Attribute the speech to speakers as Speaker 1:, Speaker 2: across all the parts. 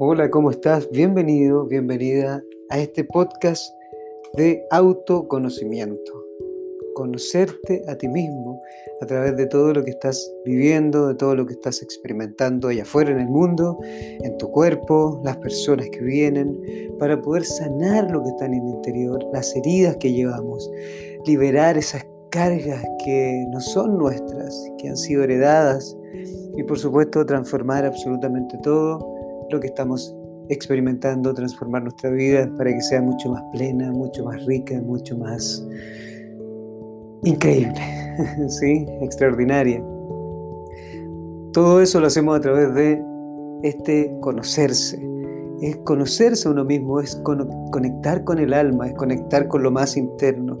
Speaker 1: Hola, ¿cómo estás? Bienvenido, bienvenida a este podcast de autoconocimiento. Conocerte a ti mismo a través de todo lo que estás viviendo, de todo lo que estás experimentando allá afuera en el mundo, en tu cuerpo, las personas que vienen, para poder sanar lo que está en el interior, las heridas que llevamos, liberar esas cargas que no son nuestras, que han sido heredadas y por supuesto transformar absolutamente todo lo que estamos experimentando, transformar nuestra vida para que sea mucho más plena, mucho más rica, mucho más increíble, ¿sí? extraordinaria. Todo eso lo hacemos a través de este conocerse. Es conocerse a uno mismo, es conectar con el alma, es conectar con lo más interno,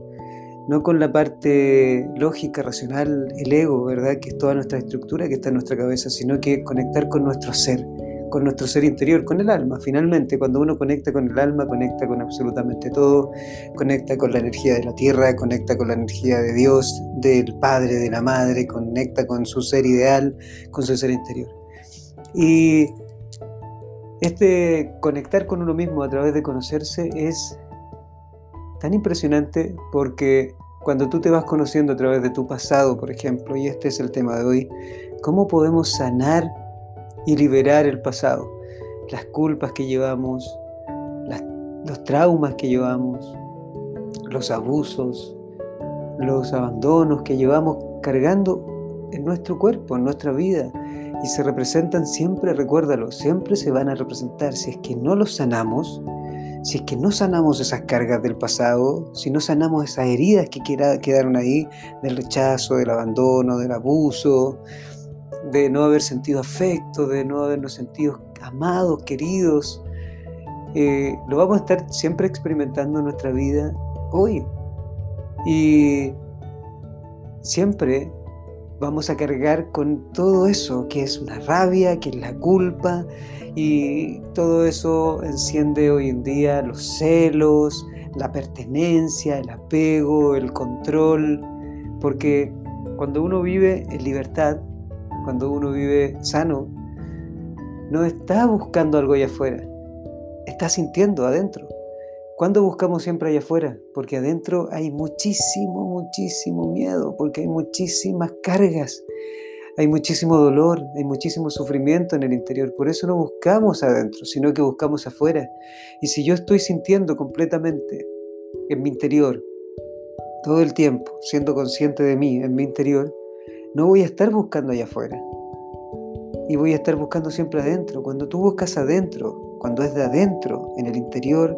Speaker 1: no con la parte lógica, racional, el ego, ¿verdad? Que es toda nuestra estructura que está en nuestra cabeza, sino que conectar con nuestro ser con nuestro ser interior, con el alma. Finalmente, cuando uno conecta con el alma, conecta con absolutamente todo, conecta con la energía de la tierra, conecta con la energía de Dios, del Padre, de la Madre, conecta con su ser ideal, con su ser interior. Y este conectar con uno mismo a través de conocerse es tan impresionante porque cuando tú te vas conociendo a través de tu pasado, por ejemplo, y este es el tema de hoy, ¿cómo podemos sanar y liberar el pasado, las culpas que llevamos, los traumas que llevamos, los abusos, los abandonos que llevamos cargando en nuestro cuerpo, en nuestra vida. Y se representan siempre, recuérdalo, siempre se van a representar. Si es que no los sanamos, si es que no sanamos esas cargas del pasado, si no sanamos esas heridas que quedaron ahí, del rechazo, del abandono, del abuso, de no haber sentido afecto, de no habernos sentido amados, queridos. Eh, lo vamos a estar siempre experimentando en nuestra vida hoy. Y siempre vamos a cargar con todo eso, que es una rabia, que es la culpa, y todo eso enciende hoy en día los celos, la pertenencia, el apego, el control, porque cuando uno vive en libertad, cuando uno vive sano, no está buscando algo allá afuera, está sintiendo adentro. ¿Cuándo buscamos siempre allá afuera? Porque adentro hay muchísimo, muchísimo miedo, porque hay muchísimas cargas, hay muchísimo dolor, hay muchísimo sufrimiento en el interior. Por eso no buscamos adentro, sino que buscamos afuera. Y si yo estoy sintiendo completamente en mi interior, todo el tiempo, siendo consciente de mí, en mi interior, no voy a estar buscando allá afuera. Y voy a estar buscando siempre adentro. Cuando tú buscas adentro, cuando es de adentro, en el interior,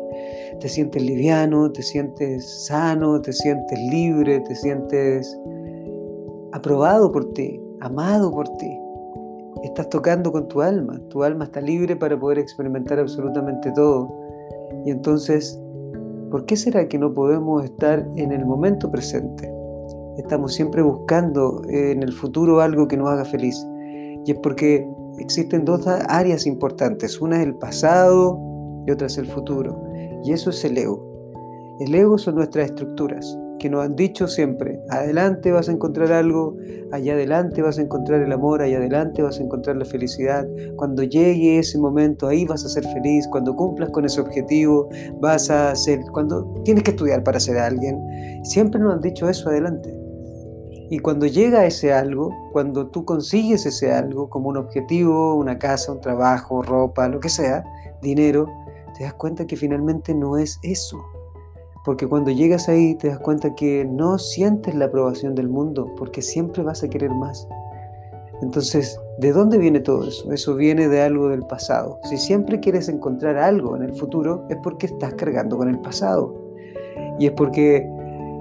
Speaker 1: te sientes liviano, te sientes sano, te sientes libre, te sientes aprobado por ti, amado por ti. Estás tocando con tu alma. Tu alma está libre para poder experimentar absolutamente todo. Y entonces, ¿por qué será que no podemos estar en el momento presente? Estamos siempre buscando en el futuro algo que nos haga feliz. Y es porque existen dos áreas importantes. Una es el pasado y otra es el futuro. Y eso es el ego. El ego son nuestras estructuras que nos han dicho siempre, adelante vas a encontrar algo, allá adelante vas a encontrar el amor, allá adelante vas a encontrar la felicidad, cuando llegue ese momento ahí vas a ser feliz, cuando cumplas con ese objetivo vas a ser, cuando tienes que estudiar para ser alguien, siempre nos han dicho eso adelante. Y cuando llega ese algo, cuando tú consigues ese algo como un objetivo, una casa, un trabajo, ropa, lo que sea, dinero, te das cuenta que finalmente no es eso. Porque cuando llegas ahí te das cuenta que no sientes la aprobación del mundo, porque siempre vas a querer más. Entonces, ¿de dónde viene todo eso? Eso viene de algo del pasado. Si siempre quieres encontrar algo en el futuro, es porque estás cargando con el pasado. Y es porque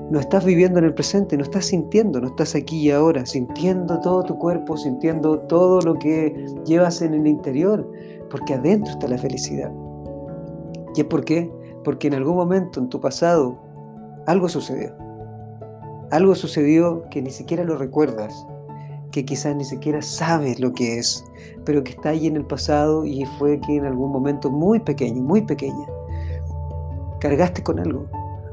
Speaker 1: no estás viviendo en el presente, no estás sintiendo, no estás aquí y ahora, sintiendo todo tu cuerpo, sintiendo todo lo que llevas en el interior, porque adentro está la felicidad. ¿Y es por qué? Porque en algún momento en tu pasado algo sucedió. Algo sucedió que ni siquiera lo recuerdas, que quizás ni siquiera sabes lo que es, pero que está ahí en el pasado y fue que en algún momento muy pequeño, muy pequeña, cargaste con algo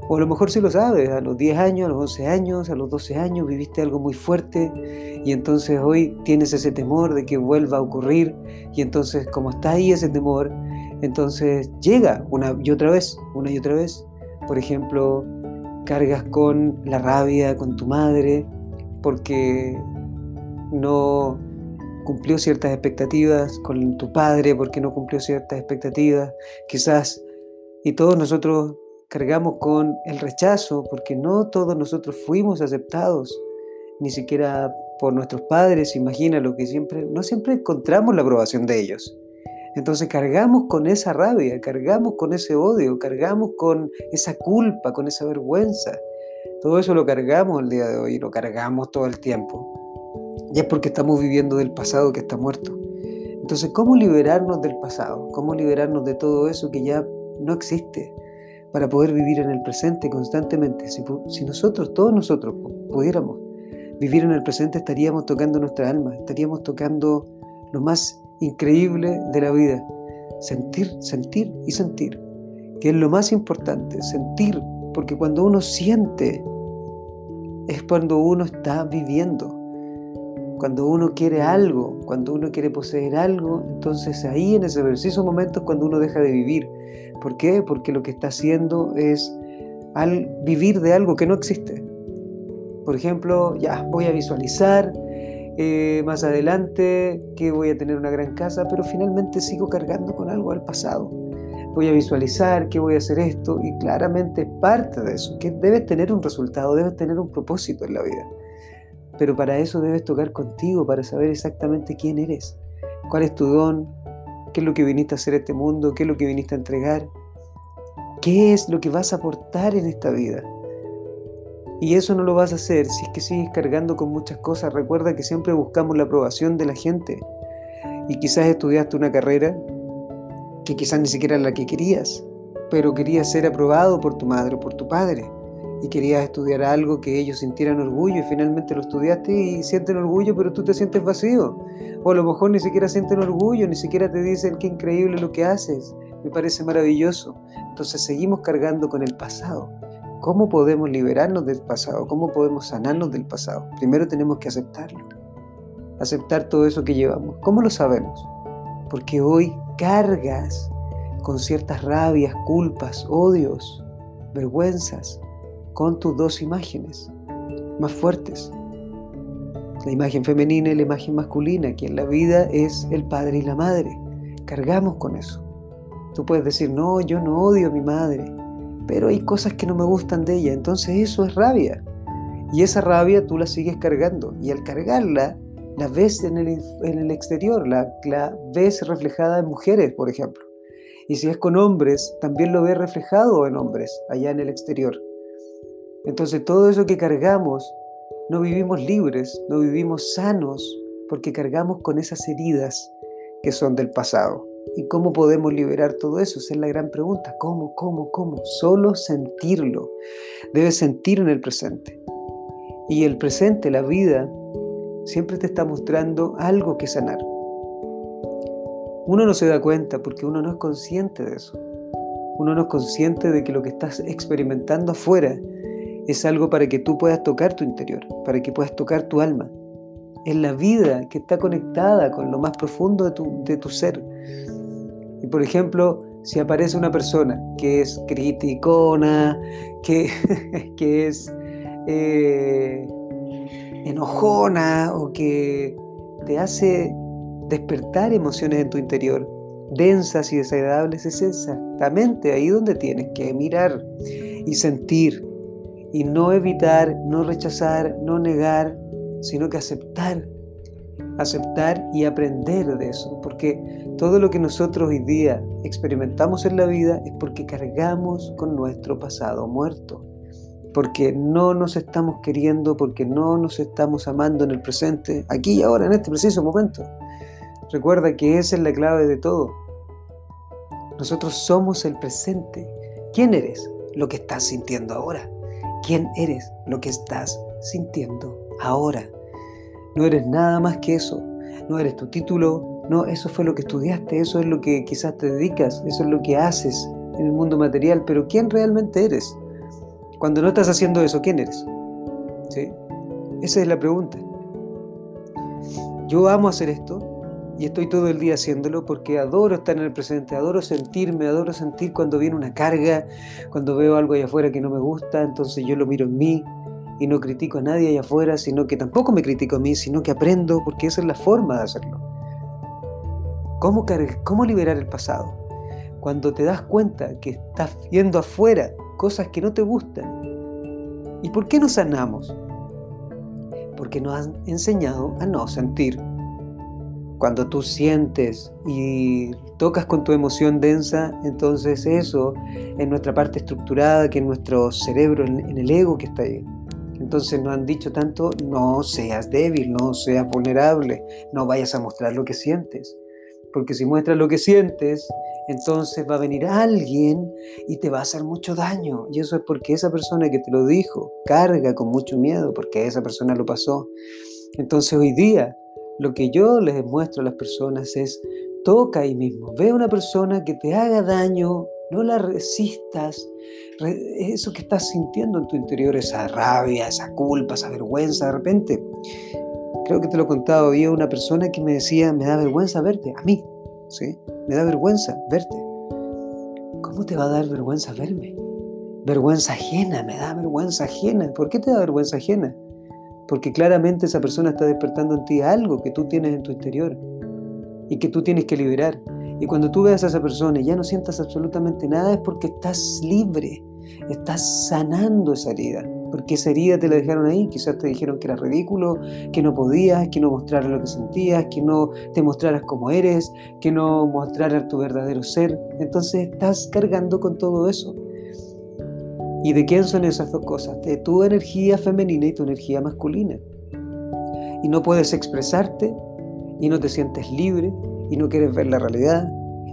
Speaker 1: o a lo mejor sí lo sabes, a los 10 años, a los 11 años, a los 12 años viviste algo muy fuerte y entonces hoy tienes ese temor de que vuelva a ocurrir y entonces como está ahí ese temor, Entonces llega una y otra vez, una y otra vez. Por ejemplo, cargas con la rabia con tu madre porque no cumplió ciertas expectativas, con tu padre porque no cumplió ciertas expectativas, quizás, y todos nosotros cargamos con el rechazo porque no todos nosotros fuimos aceptados, ni siquiera por nuestros padres, imagina lo que siempre, no siempre encontramos la aprobación de ellos. Entonces cargamos con esa rabia, cargamos con ese odio, cargamos con esa culpa, con esa vergüenza. Todo eso lo cargamos el día de hoy, lo cargamos todo el tiempo. Y es porque estamos viviendo del pasado que está muerto. Entonces, ¿cómo liberarnos del pasado? ¿Cómo liberarnos de todo eso que ya no existe? Para poder vivir en el presente constantemente. Si, nosotros, todos nosotros, pudiéramos vivir en el presente, estaríamos tocando nuestra alma, estaríamos tocando lo más increíble de la vida. Sentir, sentir y sentir, que es lo más importante, sentir, porque cuando uno siente es cuando uno está viviendo. Cuando uno quiere algo, cuando uno quiere poseer algo, entonces ahí en ese preciso momento es cuando uno deja de vivir. ¿Por qué? Porque lo que está haciendo es al vivir de algo que no existe. Por ejemplo, ya voy a visualizar eh, más adelante que voy a tener una gran casa, pero finalmente sigo cargando con algo al pasado. Voy a visualizar que voy a hacer esto y claramente es parte de eso, que debes tener un resultado, debes tener un propósito en la vida. Pero para eso debes tocar contigo, para saber exactamente quién eres, cuál es tu don, qué es lo que viniste a hacer este mundo, qué es lo que viniste a entregar, qué es lo que vas a aportar en esta vida. Y eso no lo vas a hacer si es que sigues cargando con muchas cosas. Recuerda que siempre buscamos la aprobación de la gente. Y quizás estudiaste una carrera que quizás ni siquiera era la que querías, pero querías ser aprobado por tu madre o por tu padre. Y querías estudiar algo que ellos sintieran orgullo y finalmente lo estudiaste y sienten orgullo, pero tú te sientes vacío. O a lo mejor ni siquiera sienten orgullo, ni siquiera te dicen qué increíble lo que haces. Me parece maravilloso. Entonces seguimos cargando con el pasado. ¿Cómo podemos liberarnos del pasado? ¿Cómo podemos sanarnos del pasado? Primero tenemos que aceptarlo. Aceptar todo eso que llevamos. ¿Cómo lo sabemos? Porque hoy cargas con ciertas rabias, culpas, odios, vergüenzas, con tus dos imágenes más fuertes. La imagen femenina y la imagen masculina, que en la vida es el padre y la madre. Cargamos con eso. Tú puedes decir, no, yo no odio a mi madre pero hay cosas que no me gustan de ella, entonces eso es rabia. Y esa rabia tú la sigues cargando y al cargarla la ves en el, exterior, la, ves reflejada en mujeres, por ejemplo. Y si es con hombres, también lo ves reflejado en hombres, allá en el exterior. Entonces todo eso que cargamos, no vivimos libres, no vivimos sanos, porque cargamos con esas heridas que son del pasado. ¿Y cómo podemos liberar todo eso? Esa es la gran pregunta. ¿Cómo, cómo, cómo? Solo sentirlo. Debes sentir en el presente. Y el presente, la vida, siempre te está mostrando algo que sanar. Uno no se da cuenta porque uno no es consciente de eso. Uno no es consciente de que lo que estás experimentando afuera es algo para que tú puedas tocar tu interior, para que puedas tocar tu alma. Es la vida que está conectada con lo más profundo de tu, de tu ser. Y por ejemplo, si aparece una persona que es criticona, que, que es eh, enojona o que te hace despertar emociones en tu interior, densas y desagradables, es exactamente ahí donde tienes que mirar y sentir y no evitar, no rechazar, no negar, sino que aceptar aceptar y aprender de eso, porque todo lo que nosotros hoy día experimentamos en la vida es porque cargamos con nuestro pasado muerto, porque no nos estamos queriendo, porque no nos estamos amando en el presente, aquí y ahora, en este preciso momento. Recuerda que esa es la clave de todo. Nosotros somos el presente. ¿Quién eres? Lo que estás sintiendo ahora. ¿Quién eres? Lo que estás sintiendo ahora. No eres nada más que eso. No eres tu título. No, eso fue lo que estudiaste. Eso es lo que quizás te dedicas. Eso es lo que haces en el mundo material. Pero ¿quién realmente eres? Cuando no estás haciendo eso, ¿quién eres? ¿Sí? Esa es la pregunta. Yo amo hacer esto. Y estoy todo el día haciéndolo porque adoro estar en el presente, adoro sentirme, adoro sentir cuando viene una carga, cuando veo algo allá afuera que no me gusta, entonces yo lo miro en mí y no critico a nadie allá afuera, sino que tampoco me critico a mí, sino que aprendo porque esa es la forma de hacerlo. ¿Cómo, liberar el pasado? Cuando te das cuenta que estás viendo afuera cosas que no te gustan. ¿Y por qué no sanamos? Porque nos han enseñado a no sentir cuando tú sientes y tocas con tu emoción densa, entonces eso es nuestra parte estructurada, que es nuestro cerebro, en el ego que está ahí. Entonces nos han dicho tanto, no seas débil, no seas vulnerable, no vayas a mostrar lo que sientes. Porque si muestras lo que sientes, entonces va a venir alguien y te va a hacer mucho daño. Y eso es porque esa persona que te lo dijo carga con mucho miedo, porque esa persona lo pasó. Entonces hoy día lo que yo les muestro a las personas es, toca ahí mismo, ve a una persona que te haga daño, no la resistas, eso que estás sintiendo en tu interior, esa rabia, esa culpa, esa vergüenza, de repente, creo que te lo he contado, había una persona que me decía, me da vergüenza verte, a mí, ¿sí? Me da vergüenza verte. ¿Cómo te va a dar vergüenza verme? Vergüenza ajena, me da vergüenza ajena. ¿Por qué te da vergüenza ajena? Porque claramente esa persona está despertando en ti algo que tú tienes en tu interior y que tú tienes que liberar. Y cuando tú veas a esa persona y ya no sientas absolutamente nada es porque estás libre, estás sanando esa herida. Porque esa herida te la dejaron ahí, quizás te dijeron que era ridículo, que no podías, que no mostraras lo que sentías, que no te mostraras como eres, que no mostraras tu verdadero ser. Entonces estás cargando con todo eso. ¿Y de quién son esas dos cosas? De tu energía femenina y tu energía masculina. Y no puedes expresarte y no te sientes libre y no quieres ver la realidad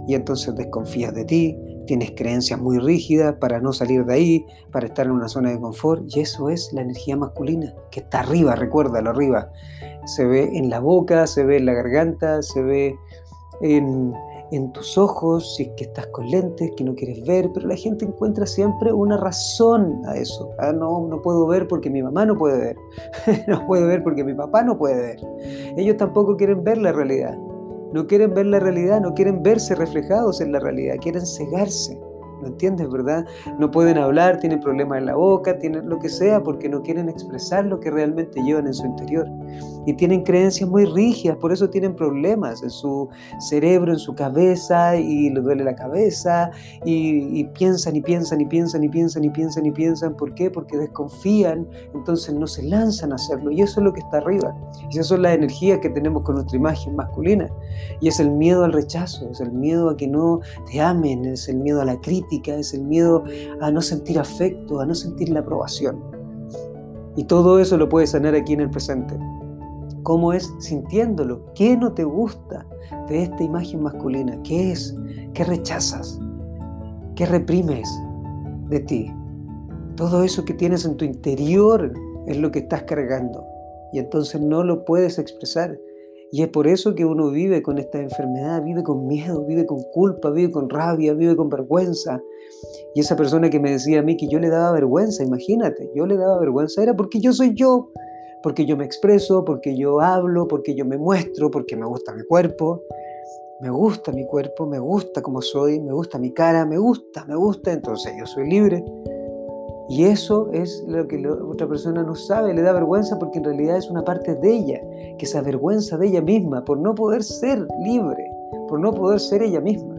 Speaker 1: y entonces desconfías de ti, tienes creencias muy rígidas para no salir de ahí, para estar en una zona de confort y eso es la energía masculina que está arriba, recuérdalo arriba. Se ve en la boca, se ve en la garganta, se ve en en tus ojos, si es que estás con lentes, que no quieres ver, pero la gente encuentra siempre una razón a eso. Ah, no, no puedo ver porque mi mamá no puede ver, no puedo ver porque mi papá no puede ver. Ellos tampoco quieren ver la realidad, no quieren ver la realidad, no quieren verse reflejados en la realidad, quieren cegarse. ¿No entiendes, verdad? No pueden hablar, tienen problemas en la boca, tienen lo que sea, porque no quieren expresar lo que realmente llevan en su interior. Y tienen creencias muy rígidas, por eso tienen problemas en su cerebro, en su cabeza, y les duele la cabeza, y, piensan y piensan y piensan y piensan y piensan y piensan. ¿Por qué? Porque desconfían, entonces no se lanzan a hacerlo. Y eso es lo que está arriba. Y esas son las energías que tenemos con nuestra imagen masculina. Y es el miedo al rechazo, es el miedo a que no te amen, es el miedo a la crítica es el miedo a no sentir afecto, a no sentir la aprobación. Y todo eso lo puedes sanar aquí en el presente. ¿Cómo es sintiéndolo? ¿Qué no te gusta de esta imagen masculina? ¿Qué es? ¿Qué rechazas? ¿Qué reprimes de ti? Todo eso que tienes en tu interior es lo que estás cargando y entonces no lo puedes expresar. Y es por eso que uno vive con esta enfermedad, vive con miedo, vive con culpa, vive con rabia, vive con vergüenza. Y esa persona que me decía a mí que yo le daba vergüenza, imagínate, yo le daba vergüenza, era porque yo soy yo, porque yo me expreso, porque yo hablo, porque yo me muestro, porque me gusta mi cuerpo. Me gusta mi cuerpo, me gusta como soy, me gusta mi cara, me gusta, me gusta, entonces yo soy libre. Y eso es lo que otra persona no sabe, le da vergüenza porque en realidad es una parte de ella, que se avergüenza de ella misma por no poder ser libre, por no poder ser ella misma.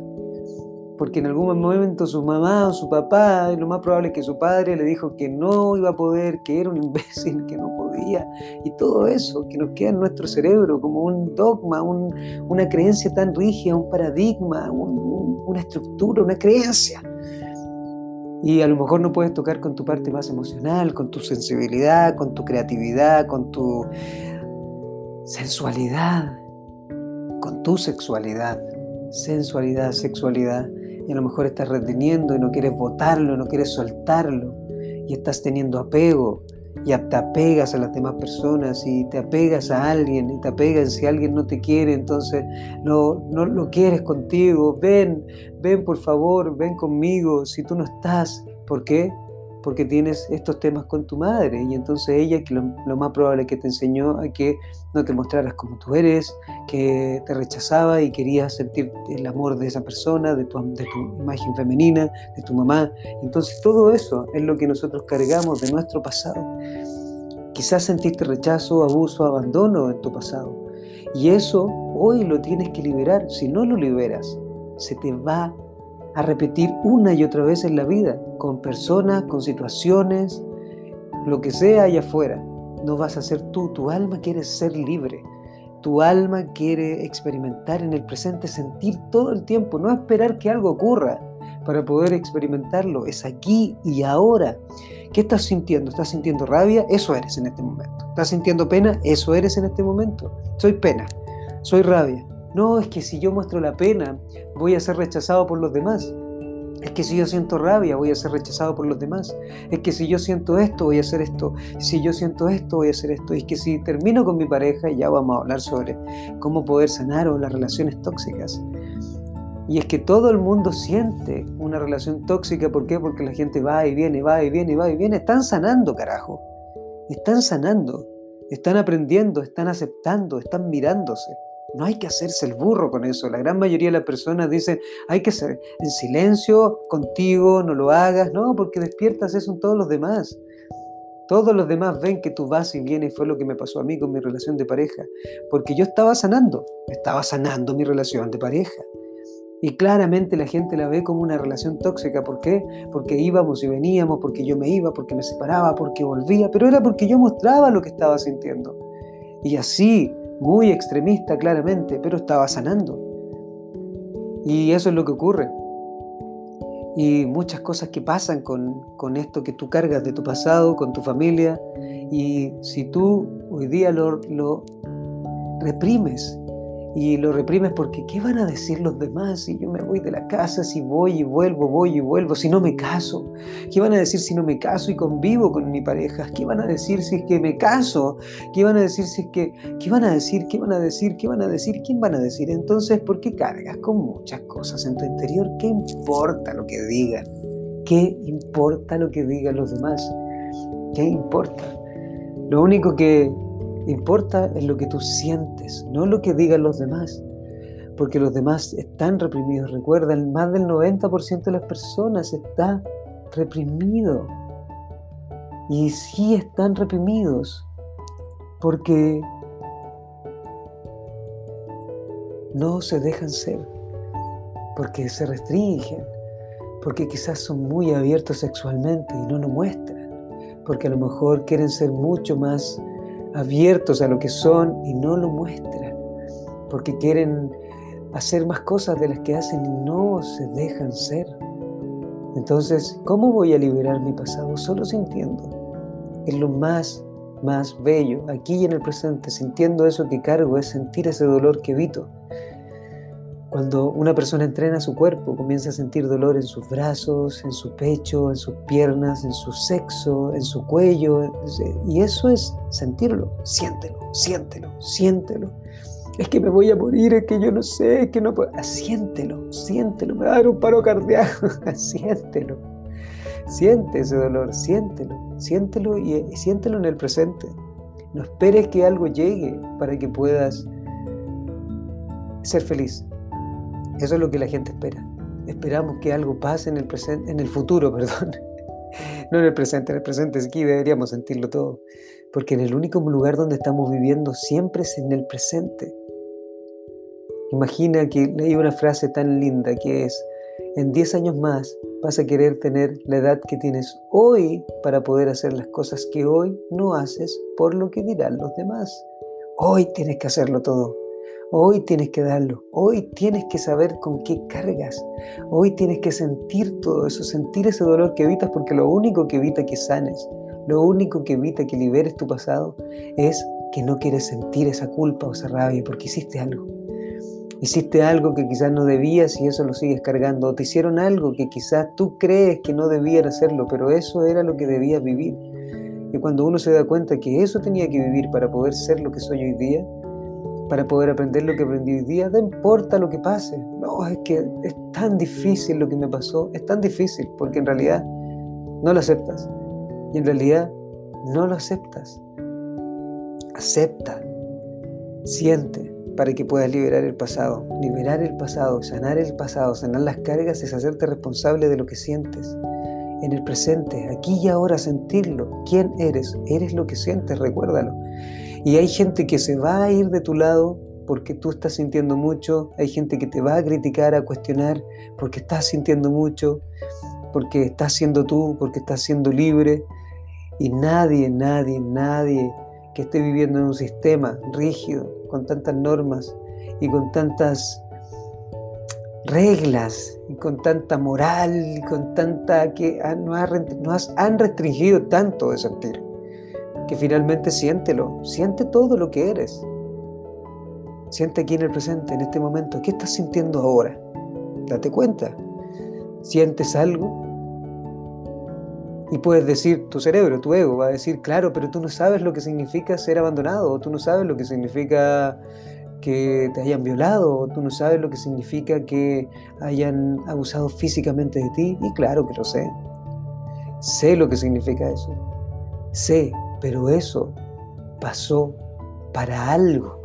Speaker 1: Porque en algún momento su mamá o su papá, y lo más probable es que su padre le dijo que no iba a poder, que era un imbécil, que no podía. Y todo eso que nos queda en nuestro cerebro como un dogma, una creencia tan rígida, un paradigma, una estructura, una creencia y a lo mejor no puedes tocar con tu parte más emocional, con tu sensibilidad, con tu creatividad, con tu sensualidad, con tu sexualidad, sensualidad, sexualidad. Y a lo mejor estás reteniendo y no quieres botarlo, no quieres soltarlo y estás teniendo apego y te apegas a las demás personas y te apegas a alguien y te apegas si alguien no te quiere, entonces no, no lo quieres contigo, ven, ven por favor, ven conmigo, si tú no estás, ¿por qué? Porque tienes estos temas con tu madre y entonces ella que lo, más probable que te enseñó a que no te mostraras como tú eres, que te rechazaba y querías sentir el amor de esa persona, de tu, de tu imagen femenina, de tu mamá. Entonces todo eso es lo que nosotros cargamos de nuestro pasado. Quizás sentiste rechazo, abuso, abandono en tu pasado. Y eso hoy lo tienes que liberar. Si no lo liberas, se te va a repetir una y otra vez en la vida, con personas, con situaciones, lo que sea allá afuera. No vas a ser tú, tu alma quiere ser libre. Tu alma quiere experimentar en el presente, sentir todo el tiempo, no esperar que algo ocurra para poder experimentarlo. Es aquí y ahora. ¿Qué estás sintiendo? ¿Estás sintiendo rabia? Eso eres en este momento. ¿Estás sintiendo pena? Eso eres en este momento. Soy pena. Soy rabia. No, es que si yo muestro la pena, voy a ser rechazado por los demás. Es que si yo siento rabia, voy a ser rechazado por los demás. Es que si yo siento esto, voy a hacer esto. Si yo siento esto, voy a hacer esto. Es que si termino con mi pareja, ya vamos a hablar sobre cómo poder sanar las relaciones tóxicas. Y es que todo el mundo siente una relación tóxica. ¿Por qué? Porque la gente va y viene, va y viene, va y viene. Están sanando, carajo. Están sanando. Están aprendiendo, están aceptando, están mirándose. No hay que hacerse el burro con eso. La gran mayoría de las personas dicen, hay que ser en silencio, contigo, no lo hagas. No, porque despiertas eso en todos los demás. Todos los demás ven que tú vas y vienes, fue lo que me pasó a mí con mi relación de pareja. Porque yo estaba sanando, estaba sanando mi relación de pareja. Y claramente la gente la ve como una relación tóxica. ¿Por qué? Porque íbamos y veníamos, porque yo me iba, porque me separaba, porque volvía, pero era porque yo mostraba lo que estaba sintiendo. Y así muy extremista claramente, pero estaba sanando. Y eso es lo que ocurre. Y muchas cosas que pasan con, con esto que tú cargas de tu pasado, con tu familia. Y si tú hoy día lo, lo reprimes y lo reprimes porque ¿qué van a decir los demás si yo me voy de la casa, si voy y vuelvo, voy y vuelvo, si no me caso? ¿Qué van a decir si no me caso y convivo con mi pareja? ¿Qué van a decir si es que me caso? ¿Qué van a decir si es que qué van a decir? ¿Qué van a decir? ¿Qué van a decir? ¿Quién van a decir? Entonces, ¿por qué cargas con muchas cosas en tu interior? ¿Qué importa lo que digan? ¿Qué importa lo que digan los demás? ¿Qué importa? Lo único que Importa es lo que tú sientes, no lo que digan los demás, porque los demás están reprimidos. Recuerda, más del 90% de las personas está reprimido. Y sí están reprimidos porque no se dejan ser, porque se restringen, porque quizás son muy abiertos sexualmente y no lo muestran, porque a lo mejor quieren ser mucho más abiertos a lo que son y no lo muestran, porque quieren hacer más cosas de las que hacen y no se dejan ser. Entonces, ¿cómo voy a liberar mi pasado? Solo sintiendo. Es lo más, más bello, aquí y en el presente, sintiendo eso que cargo, es sentir ese dolor que evito. Cuando una persona entrena su cuerpo, comienza a sentir dolor en sus brazos, en su pecho, en sus piernas, en su sexo, en su cuello. Y eso es sentirlo. Siéntelo, siéntelo, siéntelo. Es que me voy a morir, es que yo no sé, es que no puedo. Siéntelo, siéntelo. Me va a dar un paro cardíaco. siéntelo. Siente ese dolor, siéntelo. Siéntelo y siéntelo en el presente. No esperes que algo llegue para que puedas ser feliz. Eso es lo que la gente espera. Esperamos que algo pase en el, presente, en el futuro, perdón. No en el presente, en el presente sí deberíamos sentirlo todo. Porque en el único lugar donde estamos viviendo siempre es en el presente. Imagina que leí una frase tan linda que es, en 10 años más vas a querer tener la edad que tienes hoy para poder hacer las cosas que hoy no haces por lo que dirán los demás. Hoy tienes que hacerlo todo. Hoy tienes que darlo, hoy tienes que saber con qué cargas, hoy tienes que sentir todo eso, sentir ese dolor que evitas, porque lo único que evita que sanes, lo único que evita que liberes tu pasado es que no quieres sentir esa culpa o esa rabia porque hiciste algo. Hiciste algo que quizás no debías y eso lo sigues cargando. O te hicieron algo que quizás tú crees que no debías hacerlo, pero eso era lo que debías vivir. Y cuando uno se da cuenta que eso tenía que vivir para poder ser lo que soy hoy día, para poder aprender lo que aprendí hoy día, no importa lo que pase. No, es que es tan difícil lo que me pasó, es tan difícil, porque en realidad no lo aceptas. Y en realidad no lo aceptas. Acepta, siente para que puedas liberar el pasado. Liberar el pasado, sanar el pasado, sanar las cargas es hacerte responsable de lo que sientes. En el presente, aquí y ahora sentirlo. ¿Quién eres? Eres lo que sientes, recuérdalo. Y hay gente que se va a ir de tu lado porque tú estás sintiendo mucho, hay gente que te va a criticar, a cuestionar porque estás sintiendo mucho, porque estás siendo tú, porque estás siendo libre. Y nadie, nadie, nadie que esté viviendo en un sistema rígido, con tantas normas y con tantas reglas y con tanta moral y con tanta que nos, han restringido tanto de sentir, que finalmente siéntelo, siente todo lo que eres. Siente aquí en el presente, en este momento, ¿qué estás sintiendo ahora? Date cuenta. ¿Sientes algo? Y puedes decir, tu cerebro, tu ego, va a decir, claro, pero tú no sabes lo que significa ser abandonado, o tú no sabes lo que significa que te hayan violado, o tú no sabes lo que significa que hayan abusado físicamente de ti. Y claro que lo sé. Sé lo que significa eso. Sé, pero eso pasó para algo.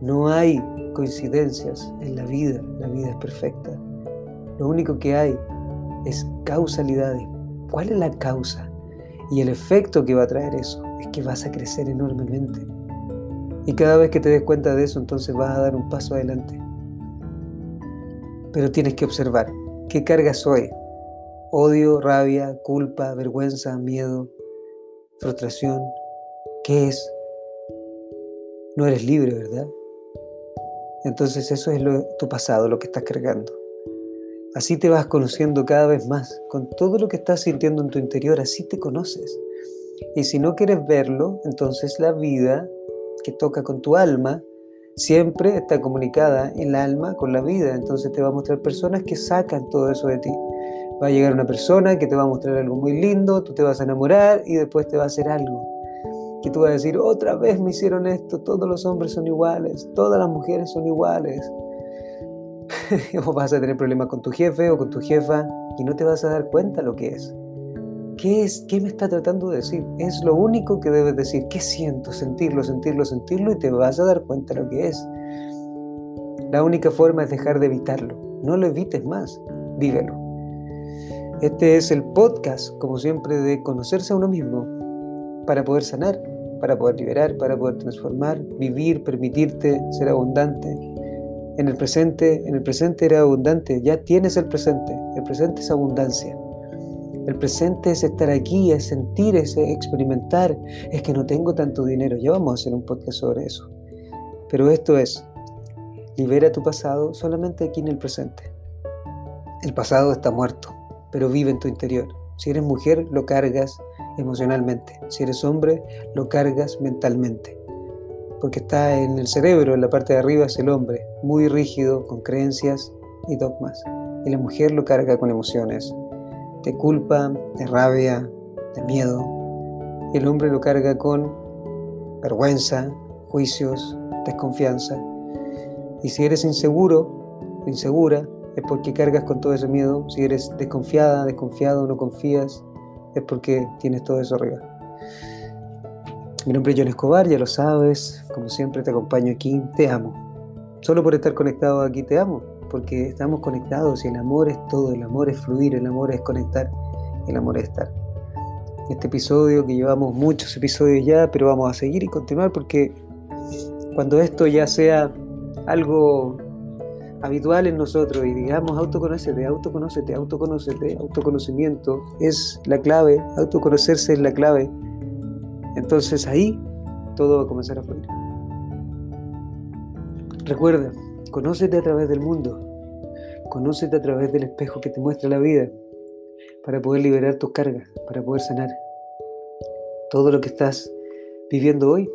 Speaker 1: No hay coincidencias en la vida, la vida es perfecta. Lo único que hay es causalidades ¿Cuál es la causa? Y el efecto que va a traer eso es que vas a crecer enormemente. Y cada vez que te des cuenta de eso, entonces vas a dar un paso adelante. Pero tienes que observar qué carga soy. Odio, rabia, culpa, vergüenza, miedo, frustración. ¿Qué es? No eres libre, ¿verdad? Entonces eso es tu pasado, lo que estás cargando. Así te vas conociendo cada vez más. Con todo lo que estás sintiendo en tu interior, así te conoces. Y si no quieres verlo, entonces la vida que toca con tu alma siempre está comunicada el alma con la vida. Entonces te va a mostrar personas que sacan todo eso de ti. Va a llegar una persona que te va a mostrar algo muy lindo, tú te vas a enamorar y después te va a hacer algo. Que tú vas a decir, otra vez me hicieron esto, todos los hombres son iguales, todas las mujeres son iguales. o vas a tener problemas con tu jefe o con tu jefa y no te vas a dar cuenta lo que es. ¿Qué es? ¿Qué me está tratando de decir? Es lo único que debes decir. ¿Qué siento? Sentirlo, sentirlo, sentirlo y te vas a dar cuenta lo que es. La única forma es dejar de evitarlo. No lo evites más, vívelo. Este es el podcast, como siempre, de conocerse a uno mismo para poder sanar, para poder liberar, para poder transformar, vivir, permitirte ser abundante, en el presente, en el presente era abundante, ya tienes el presente, el presente es abundancia. El presente es estar aquí, es sentir, es experimentar, es que no tengo tanto dinero, ya vamos a hacer un podcast sobre eso. Pero esto es, libera tu pasado solamente aquí en el presente. El pasado está muerto, pero vive en tu interior. Si eres mujer, lo cargas emocionalmente. Si eres hombre, lo cargas mentalmente porque está en el cerebro, en la parte de arriba es el hombre, muy rígido, con creencias y dogmas. Y la mujer lo carga con emociones, de culpa, de rabia, de miedo. Y el hombre lo carga con vergüenza, juicios, desconfianza. Y si eres inseguro, insegura, es porque cargas con todo ese miedo. Si eres desconfiada, desconfiado, no confías, es porque tienes todo eso arriba. Mi nombre es John Escobar, ya lo sabes, como siempre te acompaño aquí, te amo. Solo por estar conectado aquí te amo, porque estamos conectados y el amor es todo, el amor es fluir, el amor es conectar, el amor es estar. Este episodio que llevamos muchos episodios ya, pero vamos a seguir y continuar porque cuando esto ya sea algo habitual en nosotros y digamos autoconócete, autoconócete, autoconócete, autoconocimiento es la clave, autoconocerse es la clave entonces ahí todo va a comenzar a fluir. Recuerda, conócete a través del mundo, conócete a través del espejo que te muestra la vida para poder liberar tus cargas, para poder sanar. Todo lo que estás viviendo hoy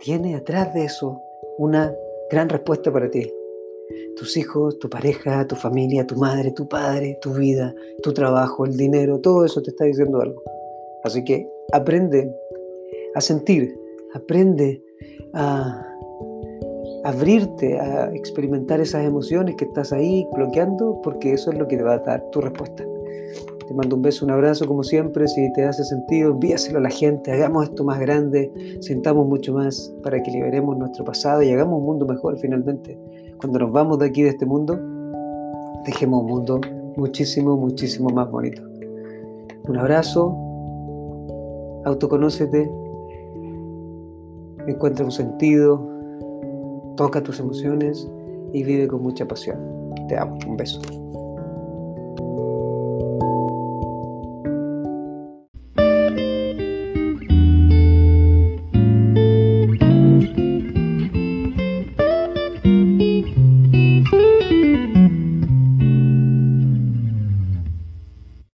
Speaker 1: tiene atrás de eso una gran respuesta para ti. Tus hijos, tu pareja, tu familia, tu madre, tu padre, tu vida, tu trabajo, el dinero, todo eso te está diciendo algo. Así que aprende a sentir, aprende a abrirte a experimentar esas emociones que estás ahí bloqueando, porque eso es lo que te va a dar tu respuesta. Te mando un beso, un abrazo como siempre. Si te hace sentido, envíaselo a la gente. Hagamos esto más grande, sentamos mucho más para que liberemos nuestro pasado y hagamos un mundo mejor finalmente. Cuando nos vamos de aquí, de este mundo, dejemos un mundo muchísimo, muchísimo más bonito. Un abrazo, autoconócete, encuentra un sentido, toca tus emociones y vive con mucha pasión. Te amo, un beso.